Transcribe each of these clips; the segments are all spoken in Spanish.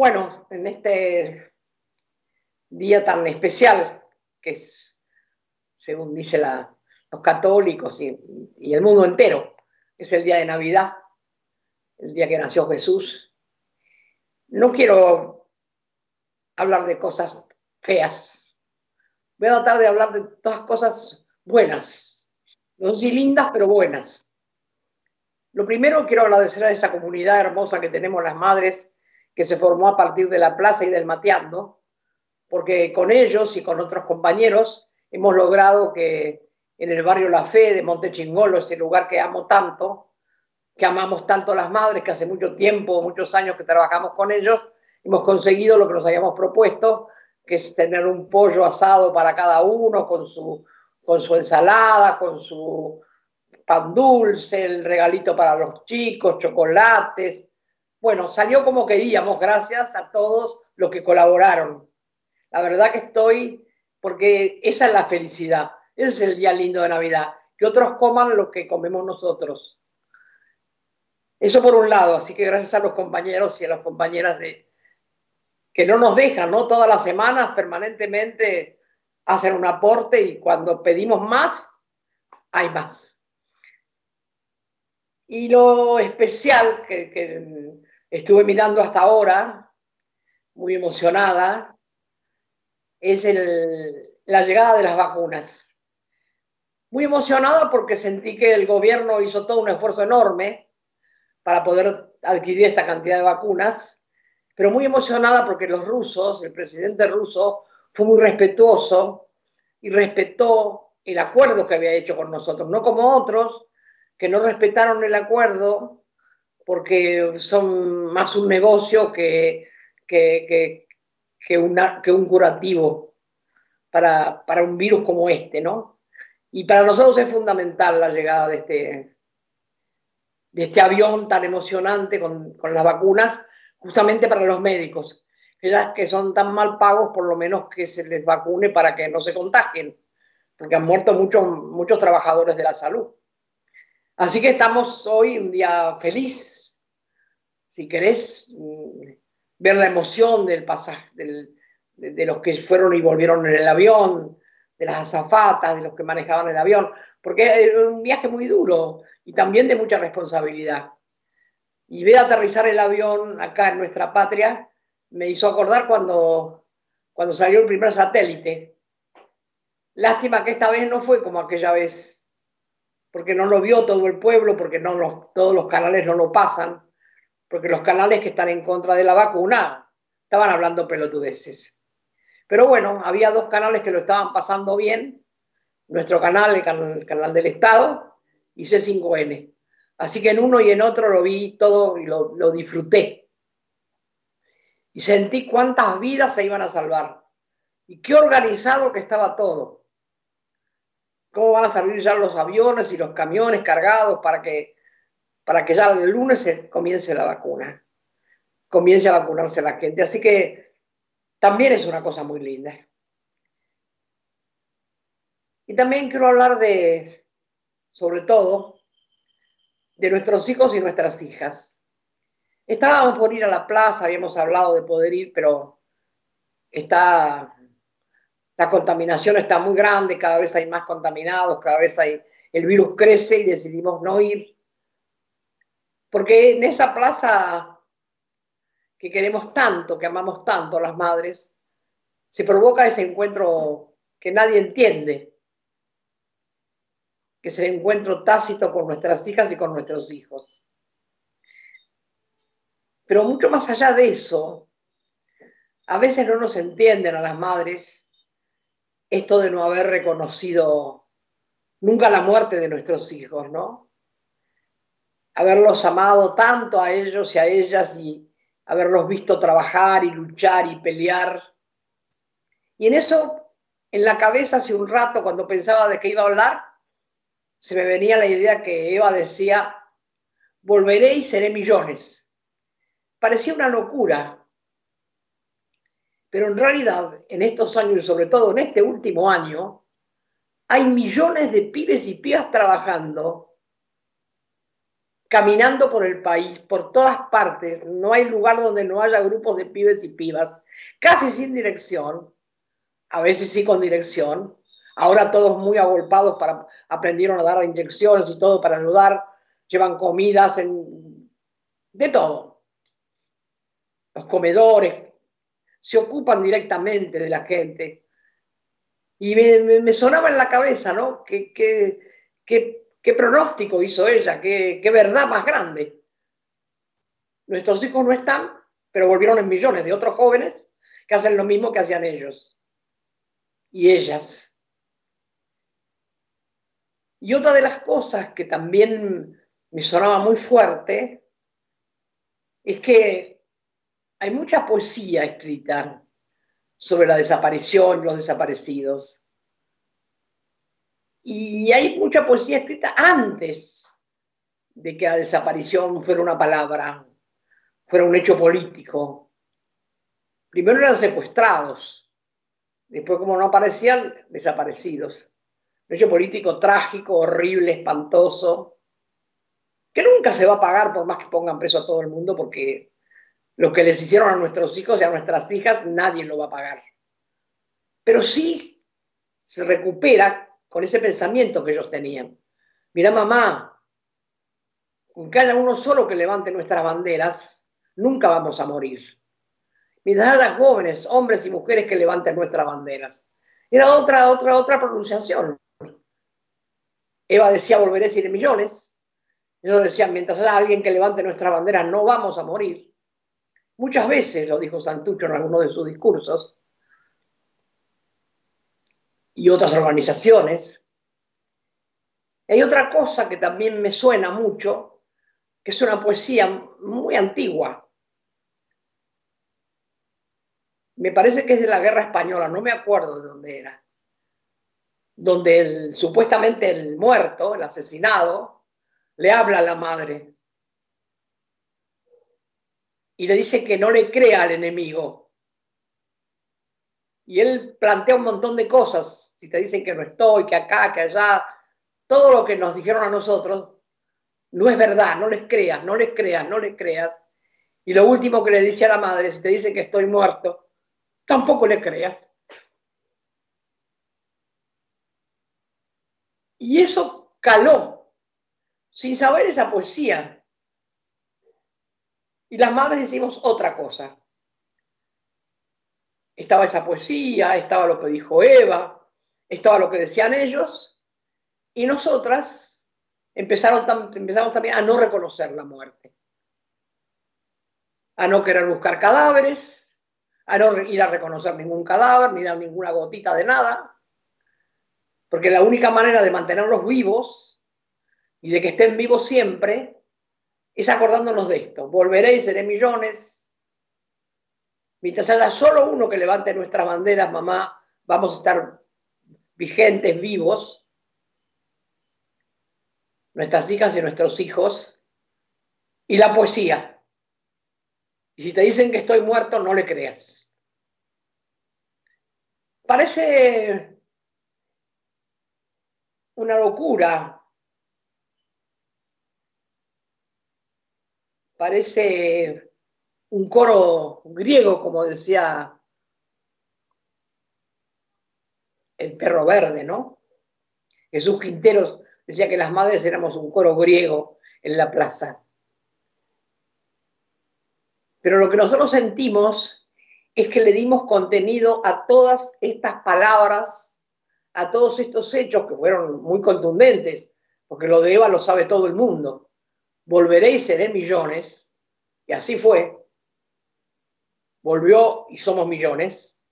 Bueno, en este día tan especial, que es, según dicen los católicos y, el mundo entero, es el día de Navidad, el día que nació Jesús. No quiero hablar de cosas feas. Voy a tratar de hablar de todas cosas buenas. No si lindas, pero buenas. Lo primero quiero agradecer a esa comunidad hermosa que tenemos las madres que se formó a partir de la plaza y del Mateando, porque con ellos y con otros compañeros hemos logrado que en el barrio La Fe de Montechingolo, ese lugar que amo tanto, que amamos tanto las madres, que hace mucho tiempo, muchos años que trabajamos con ellos, hemos conseguido lo que nos habíamos propuesto, que es tener un pollo asado para cada uno, con su, con su ensalada, con su pan dulce, el regalito para los chicos, chocolates, bueno, salió como queríamos, gracias a todos los que colaboraron. La verdad que estoy, porque esa es la felicidad, ese es el día lindo de Navidad, que otros coman lo que comemos nosotros. Eso por un lado, así que gracias a los compañeros y a las compañeras de que no nos dejan, ¿no? Todas las semanas permanentemente hacen un aporte y cuando pedimos más, hay más. Y lo especial que, que estuve mirando hasta ahora, muy emocionada, es la llegada de las vacunas. Muy emocionada porque sentí que el gobierno hizo todo un esfuerzo enorme para poder adquirir esta cantidad de vacunas, pero muy emocionada porque los rusos, el presidente ruso, fue muy respetuoso y respetó el acuerdo que había hecho con nosotros, no como otros que no respetaron el acuerdo porque son más un negocio que, que, que, un curativo para, un virus como este, ¿no? Y para nosotros es fundamental la llegada de este, de este avión tan emocionante con, las vacunas, justamente para los médicos, que son tan mal pagos, por lo menos que se les vacune para que no se contagien, porque han muerto muchos, muchos trabajadores de la salud. Así que estamos hoy un día feliz. Si querés mm, ver la emoción del pasaje, de, los que fueron y volvieron en el avión, de las azafatas, de los que manejaban el avión, porque es un viaje muy duro y también de mucha responsabilidad. Y ver aterrizar el avión acá en nuestra patria me hizo acordar cuando, cuando salió el primer satélite. Lástima que esta vez no fue como aquella vez porque no lo vio todo el pueblo, porque no todos los canales no lo pasan, porque los canales que están en contra de la vacuna estaban hablando pelotudeces. Pero bueno, había dos canales que lo estaban pasando bien, nuestro canal, el canal, del Estado, y C5N. Así que en uno y en otro lo vi todo y lo, lo disfruté. Y sentí cuántas vidas se iban a salvar. Y qué organizado que estaba todo cómo van a salir ya los aviones y los camiones cargados para que, para que ya el lunes comience la vacuna, comience a vacunarse la gente. Así que también es una cosa muy linda. Y también quiero hablar de, sobre todo, de nuestros hijos y nuestras hijas. Estábamos por ir a la plaza, habíamos hablado de poder ir, pero está la contaminación está muy grande, cada vez hay más contaminados, cada vez hay, el virus crece y decidimos no ir. Porque en esa plaza que queremos tanto, que amamos tanto las madres, se provoca ese encuentro que nadie entiende, que es el encuentro tácito con nuestras hijas y con nuestros hijos. Pero mucho más allá de eso, a veces no nos entienden a las madres esto de no haber reconocido nunca la muerte de nuestros hijos, ¿no? Haberlos amado tanto a ellos y a ellas y haberlos visto trabajar y luchar y pelear. Y en eso, en la cabeza hace un rato, cuando pensaba de qué iba a hablar, se me venía la idea que Eva decía, volveré y seré millones. Parecía una locura, pero en realidad, en estos años y sobre todo en este último año, hay millones de pibes y pibas trabajando caminando por el país, por todas partes, no hay lugar donde no haya grupos de pibes y pibas, casi sin dirección, a veces sí con dirección, ahora todos muy agolpados para aprendieron a dar inyecciones y todo para ayudar, llevan comidas de todo. Los comedores se ocupan directamente de la gente. Y me, sonaba en la cabeza, ¿no? ¿Qué, qué, pronóstico hizo ella? ¿Qué, ¿Qué verdad más grande? Nuestros hijos no están, pero volvieron en millones de otros jóvenes que hacen lo mismo que hacían ellos y ellas. Y otra de las cosas que también me sonaba muy fuerte es que hay mucha poesía escrita sobre la desaparición, los desaparecidos. Y hay mucha poesía escrita antes de que la desaparición fuera una palabra, fuera un hecho político. Primero eran secuestrados, después como no aparecían, desaparecidos. Un hecho político trágico, horrible, espantoso, que nunca se va a pagar por más que pongan preso a todo el mundo, porque lo que les hicieron a nuestros hijos y a nuestras hijas, nadie lo va a pagar. Pero sí se recupera con ese pensamiento que ellos tenían. Mira, mamá, con haya uno solo que levante nuestras banderas, nunca vamos a morir. Mientras haya jóvenes, hombres y mujeres que levanten nuestras banderas. Era otra, otra, otra pronunciación. Eva decía, volveré siete millones. Ellos decían, mientras haya alguien que levante nuestra bandera, no vamos a morir. Muchas veces lo dijo Santucho en alguno de sus discursos. Y otras organizaciones. Hay otra cosa que también me suena mucho, que es una poesía muy antigua. Me parece que es de la guerra española, no me acuerdo de dónde era. Donde supuestamente el muerto, el asesinado, le habla a la madre y le dice que no le crea al enemigo. Y él plantea un montón de cosas, si te dicen que no estoy, que acá, que allá, todo lo que nos dijeron a nosotros, no es verdad, no les creas, no les creas, no les creas. Y lo último que le dice a la madre, si te dice que estoy muerto, tampoco le creas. Y eso caló sin saber esa poesía. Y las madres decimos otra cosa. Estaba esa poesía, estaba lo que dijo Eva, estaba lo que decían ellos, y nosotras empezaron empezamos también a no reconocer la muerte, a no querer buscar cadáveres, a no ir a reconocer ningún cadáver, ni dar ninguna gotita de nada, porque la única manera de mantenerlos vivos y de que estén vivos siempre, es acordándonos de esto. Volveré y seré millones. Mientras haya solo uno que levante nuestras banderas, mamá, vamos a estar vigentes, vivos. Nuestras hijas y nuestros hijos. Y la poesía. Y si te dicen que estoy muerto, no le creas. Parece una locura parece un coro griego, como decía el perro verde, ¿no? Jesús Quinteros decía que las madres éramos un coro griego en la plaza. Pero lo que nosotros sentimos es que le dimos contenido a todas estas palabras, a todos estos hechos que fueron muy contundentes, porque lo de Eva lo sabe todo el mundo volveré y seré millones, y así fue, volvió y somos millones.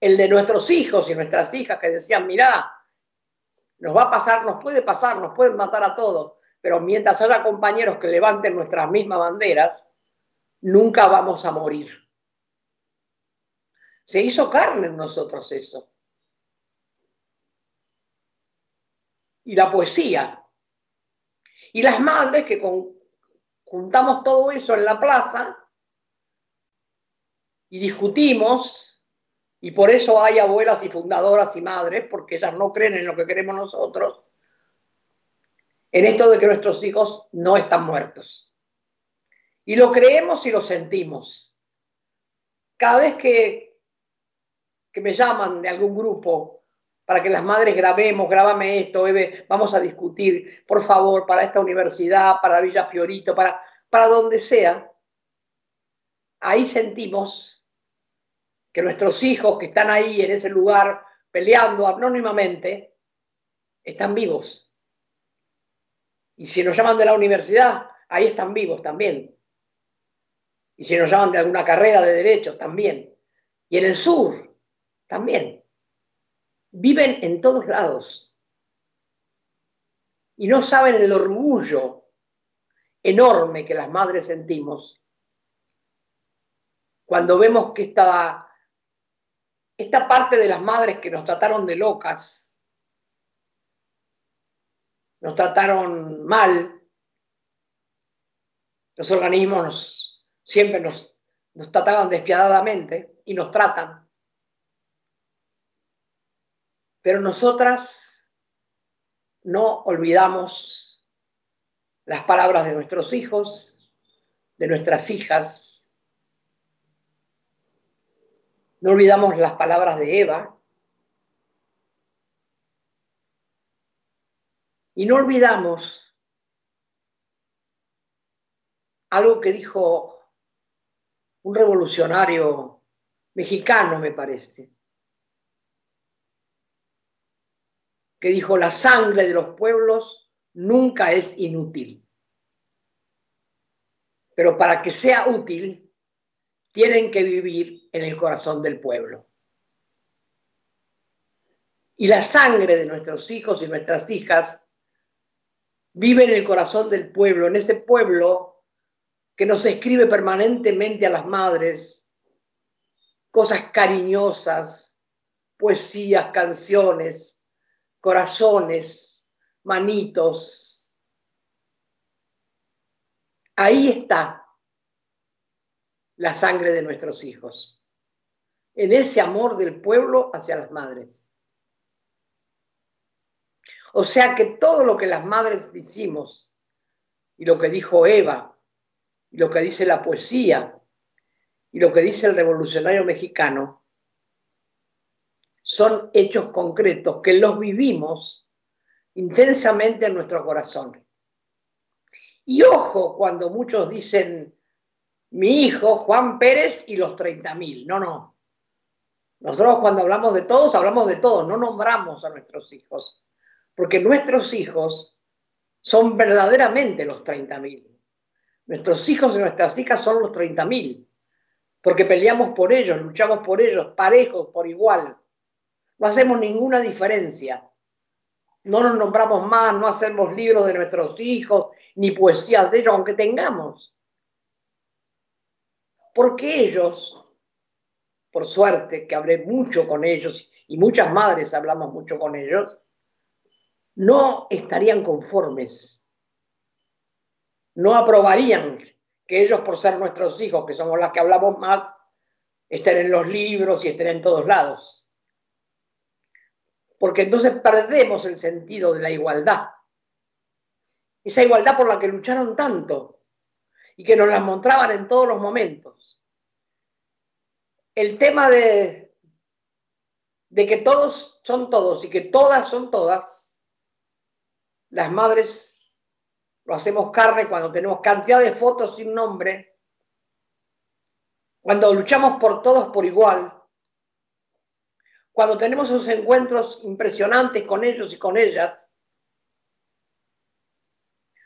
El de nuestros hijos y nuestras hijas que decían, mirá, nos va a pasar, nos puede pasar, nos pueden matar a todos, pero mientras haya compañeros que levanten nuestras mismas banderas, nunca vamos a morir. Se hizo carne en nosotros eso. Y la poesía, y las madres que juntamos todo eso en la plaza y discutimos, y por eso hay abuelas y fundadoras y madres, porque ellas no creen en lo que queremos nosotros, en esto de que nuestros hijos no están muertos. Y lo creemos y lo sentimos. Cada vez que, que me llaman de algún grupo para que las madres grabemos, grábame esto, Eve, vamos a discutir, por favor, para esta universidad, para Villa Fiorito, para, para donde sea, ahí sentimos que nuestros hijos que están ahí en ese lugar peleando anónimamente, están vivos. Y si nos llaman de la universidad, ahí están vivos también. Y si nos llaman de alguna carrera de derecho, también. Y en el sur, también. Viven en todos lados. Y no saben el orgullo enorme que las madres sentimos cuando vemos que esta, esta parte de las madres que nos trataron de locas, nos trataron mal, los organismos siempre nos, nos trataban despiadadamente y nos tratan. Pero nosotras no olvidamos las palabras de nuestros hijos, de nuestras hijas, no olvidamos las palabras de Eva. Y no olvidamos algo que dijo un revolucionario mexicano, me parece, que dijo, la sangre de los pueblos nunca es inútil. Pero para que sea útil, tienen que vivir en el corazón del pueblo. Y la sangre de nuestros hijos y nuestras hijas vive en el corazón del pueblo, en ese pueblo que nos escribe permanentemente a las madres cosas cariñosas, poesías, canciones, corazones, manitos. Ahí está la sangre de nuestros hijos, en ese amor del pueblo hacia las madres. O sea que todo lo que las madres decimos, y lo que dijo Eva, y lo que dice la poesía, y lo que dice el revolucionario mexicano, son hechos concretos que los vivimos intensamente en nuestro corazón. Y ojo cuando muchos dicen, mi hijo Juan Pérez y los 30.000. No, no. Nosotros cuando hablamos de todos, hablamos de todos, no nombramos a nuestros hijos, porque nuestros hijos son verdaderamente los 30.000. Nuestros hijos y nuestras hijas son los 30.000, porque peleamos por ellos, luchamos por ellos, parejos, por igual. No hacemos ninguna diferencia. No nos nombramos más, no hacemos libros de nuestros hijos, ni poesías de ellos, aunque tengamos porque ellos, por suerte que hablé mucho con ellos y muchas madres hablamos mucho con ellos, no estarían conformes, no aprobarían que ellos, por ser nuestros hijos, que somos las que hablamos más, estén en los libros y estén en todos lados. Porque entonces perdemos el sentido de la igualdad. Esa igualdad por la que lucharon tanto y que nos las mostraban en todos los momentos. El tema de, de que todos son todos y que todas son todas, las madres lo hacemos carne cuando tenemos cantidad de fotos sin nombre, cuando luchamos por todos por igual, cuando tenemos esos encuentros impresionantes con ellos y con ellas,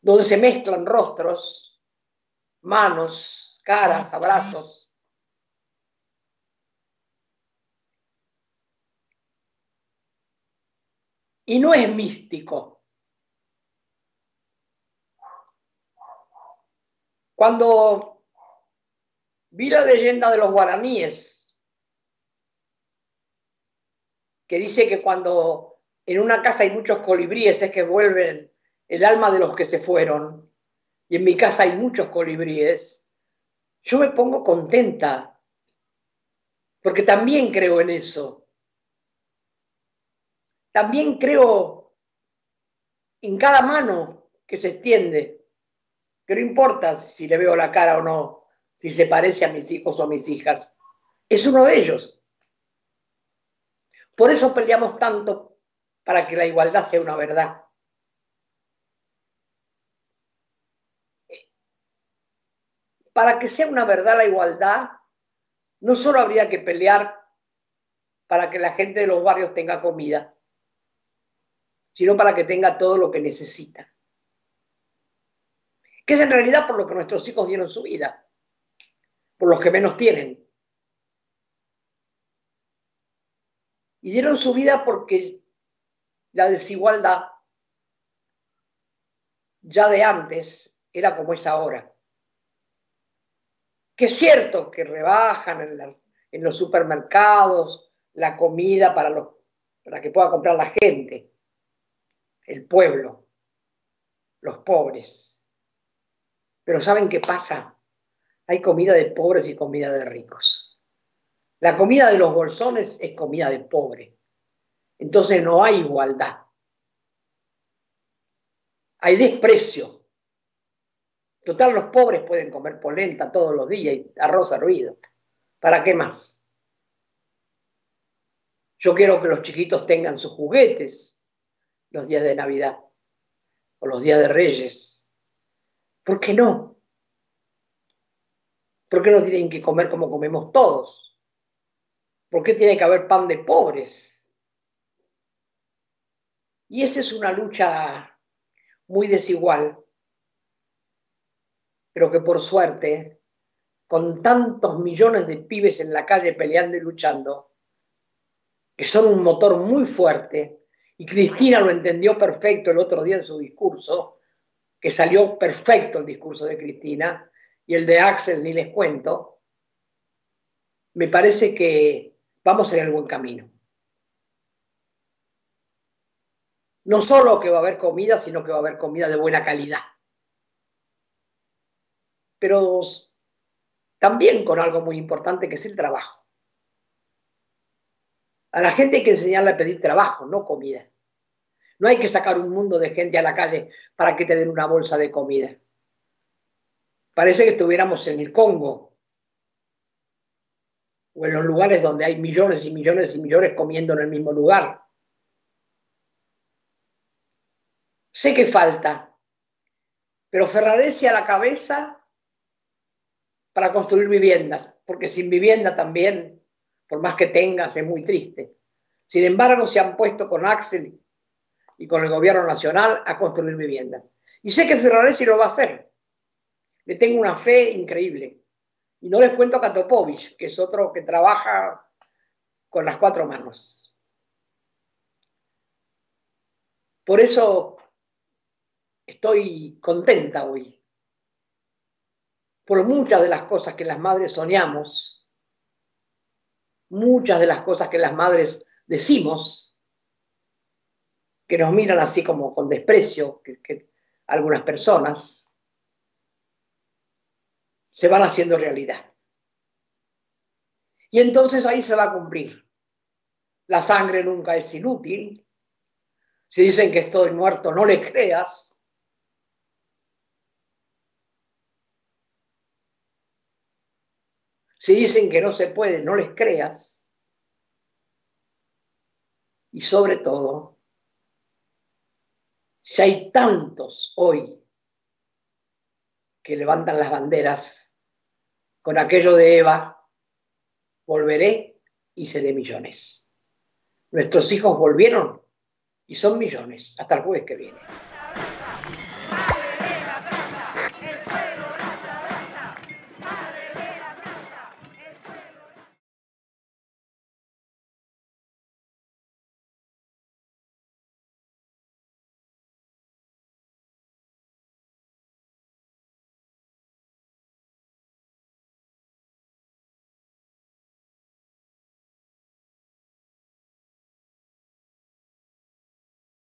donde se mezclan rostros, manos, caras, abrazos. Y no es místico. Cuando vi la leyenda de los guaraníes, que dice que cuando en una casa hay muchos colibríes es que vuelven el alma de los que se fueron, y en mi casa hay muchos colibríes, yo me pongo contenta, porque también creo en eso. También creo en cada mano que se extiende, que no importa si le veo la cara o no, si se parece a mis hijos o a mis hijas, es uno de ellos. Por eso peleamos tanto para que la igualdad sea una verdad. Para que sea una verdad la igualdad, no solo habría que pelear para que la gente de los barrios tenga comida, sino para que tenga todo lo que necesita. Que es en realidad por lo que nuestros hijos dieron su vida, por los que menos tienen. Y dieron su vida porque la desigualdad ya de antes era como es ahora. Que es cierto que rebajan en, los supermercados la comida para, para que pueda comprar la gente, el pueblo, los pobres. Pero ¿saben qué pasa? Hay comida de pobres y comida de ricos. La comida de los bolsones es comida de pobre. Entonces no hay igualdad. Hay desprecio. Total, los pobres pueden comer polenta todos los días y arroz hervido. ¿Para qué más? Yo quiero que los chiquitos tengan sus juguetes los días de Navidad o los días de Reyes. ¿Por qué no? ¿Por qué no tienen que comer como comemos todos? ¿Por qué tiene que haber pan de pobres? Y esa es una lucha muy desigual, pero que por suerte, con tantos millones de pibes en la calle peleando y luchando, que son un motor muy fuerte, y Cristina lo entendió perfecto el otro día en su discurso, que salió perfecto el discurso de Cristina, y el de Axel ni les cuento, me parece que vamos en el buen camino. No solo que va a haber comida, sino que va a haber comida de buena calidad. Pero también con algo muy importante que es el trabajo. A la gente hay que enseñarle a pedir trabajo, no comida. No hay que sacar un mundo de gente a la calle para que te den una bolsa de comida. Parece que estuviéramos en el Congo, o en los lugares donde hay millones y millones y millones comiendo en el mismo lugar. Sé que falta, pero Ferraresi a la cabeza para construir viviendas, porque sin vivienda también, por más que tengas, es muy triste. Sin embargo, se han puesto con Axel y con el gobierno nacional a construir viviendas. Y sé que Ferraresi lo va a hacer. Le tengo una fe increíble. Y no les cuento a Katopovich, que es otro que trabaja con las cuatro manos. Por eso estoy contenta hoy. Por muchas de las cosas que las madres soñamos, muchas de las cosas que las madres decimos, que nos miran así como con desprecio, que, algunas personas, se van haciendo realidad. Y entonces ahí se va a cumplir. La sangre nunca es inútil. Si dicen que estoy muerto, no le creas. Si dicen que no se puede, no les creas. Y sobre todo, si hay tantos hoy que levantan las banderas con aquello de Eva, volveré y seré millones. Nuestros hijos volvieron y son millones. Hasta el jueves que viene.